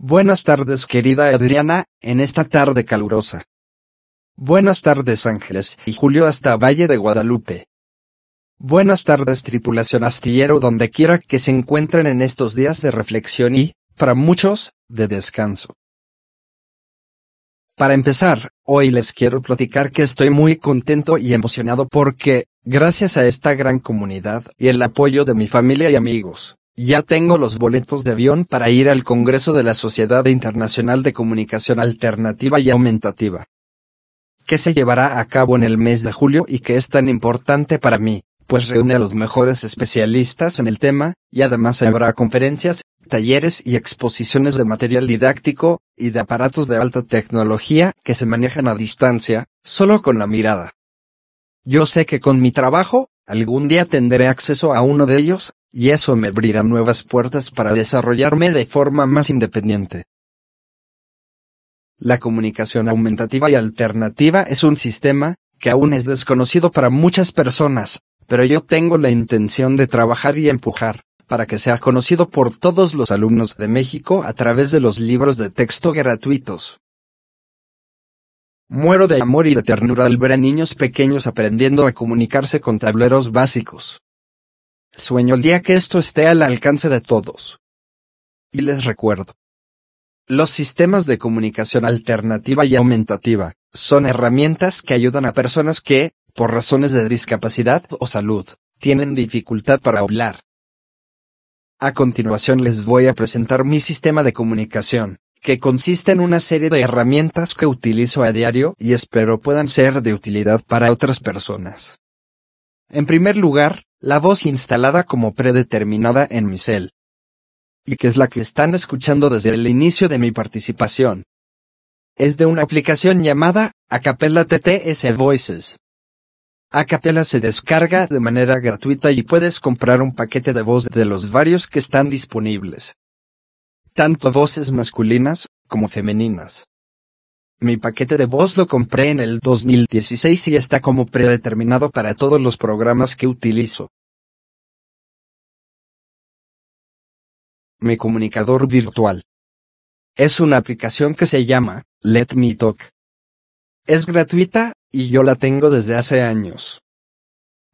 Buenas tardes querida Adriana, en esta tarde calurosa. Buenas tardes Ángeles y Julio hasta Valle de Guadalupe. Buenas tardes tripulación astillero donde quiera que se encuentren en estos días de reflexión y, para muchos, de descanso. Para empezar, hoy les quiero platicar que estoy muy contento y emocionado porque, gracias a esta gran comunidad y el apoyo de mi familia y amigos, ya tengo los boletos de avión para ir al Congreso de la Sociedad Internacional de Comunicación Alternativa y Aumentativa, que se llevará a cabo en el mes de julio y que es tan importante para mí, pues reúne a los mejores especialistas en el tema, y además habrá conferencias, talleres y exposiciones de material didáctico, y de aparatos de alta tecnología que se manejan a distancia, solo con la mirada. Yo sé que con mi trabajo, algún día tendré acceso a uno de ellos, y eso me abrirá nuevas puertas para desarrollarme de forma más independiente. La comunicación aumentativa y alternativa es un sistema que aún es desconocido para muchas personas, pero yo tengo la intención de trabajar y empujar para que sea conocido por todos los alumnos de México a través de los libros de texto gratuitos. Muero de amor y de ternura al ver a niños pequeños aprendiendo a comunicarse con tableros básicos. Sueño el día que esto esté al alcance de todos. Y les recuerdo. Los sistemas de comunicación alternativa y aumentativa son herramientas que ayudan a personas que, por razones de discapacidad o salud, tienen dificultad para hablar. A continuación les voy a presentar mi sistema de comunicación, que consiste en una serie de herramientas que utilizo a diario y espero puedan ser de utilidad para otras personas. En primer lugar, la voz instalada como predeterminada en mi cel. Y que es la que están escuchando desde el inicio de mi participación. Es de una aplicación llamada Acapella TTS Voices. Acapella se descarga de manera gratuita y puedes comprar un paquete de voz de los varios que están disponibles. Tanto voces masculinas como femeninas. Mi paquete de voz lo compré en el 2016 y está como predeterminado para todos los programas que utilizo. Mi comunicador virtual. Es una aplicación que se llama Let Me Talk. Es gratuita, y yo la tengo desde hace años.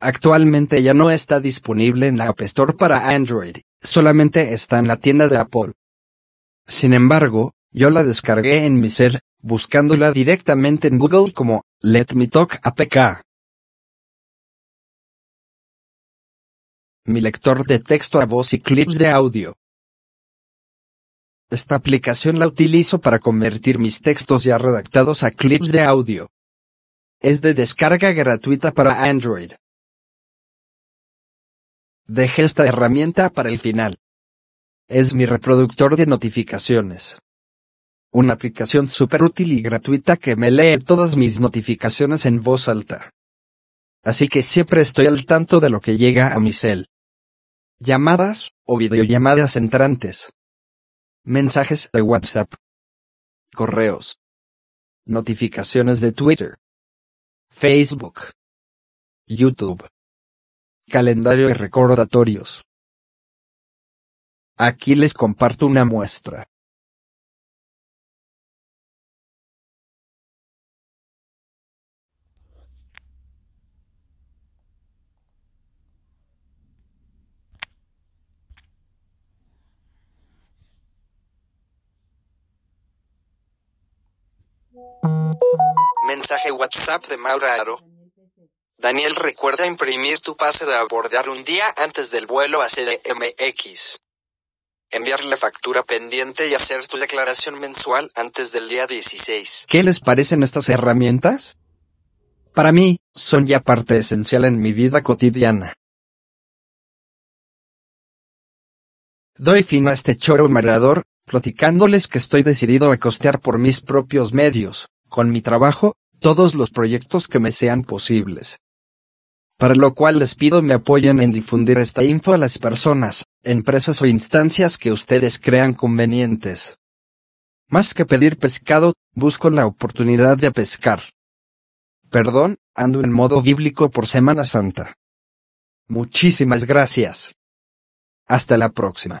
Actualmente ya no está disponible en la App Store para Android, solamente está en la tienda de Apple. Sin embargo, yo la descargué en mi cel, buscándola directamente en Google como Let Me Talk APK. Mi lector de texto a voz y clips de audio. Esta aplicación la utilizo para convertir mis textos ya redactados a clips de audio. Es de descarga gratuita para Android. Dejé esta herramienta para el final. Es mi reproductor de notificaciones. Una aplicación súper útil y gratuita que me lee todas mis notificaciones en voz alta. Así que siempre estoy al tanto de lo que llega a mi cel. Llamadas, o videollamadas entrantes. Mensajes de WhatsApp. Correos. Notificaciones de Twitter. Facebook. YouTube. Calendario y recordatorios. Aquí les comparto una muestra. Mensaje WhatsApp de Maura Aro. Daniel recuerda imprimir tu pase de abordar un día antes del vuelo a CDMX. Enviar la factura pendiente y hacer tu declaración mensual antes del día 16. ¿Qué les parecen estas herramientas? Para mí, son ya parte esencial en mi vida cotidiana. Doy fin a este choro mareador, platicándoles que estoy decidido a costear por mis propios medios, con mi trabajo, todos los proyectos que me sean posibles. Para lo cual les pido me apoyen en difundir esta info a las personas, empresas o instancias que ustedes crean convenientes. Más que pedir pescado, busco la oportunidad de pescar. Perdón, ando en modo bíblico por Semana Santa. Muchísimas gracias. Hasta la próxima.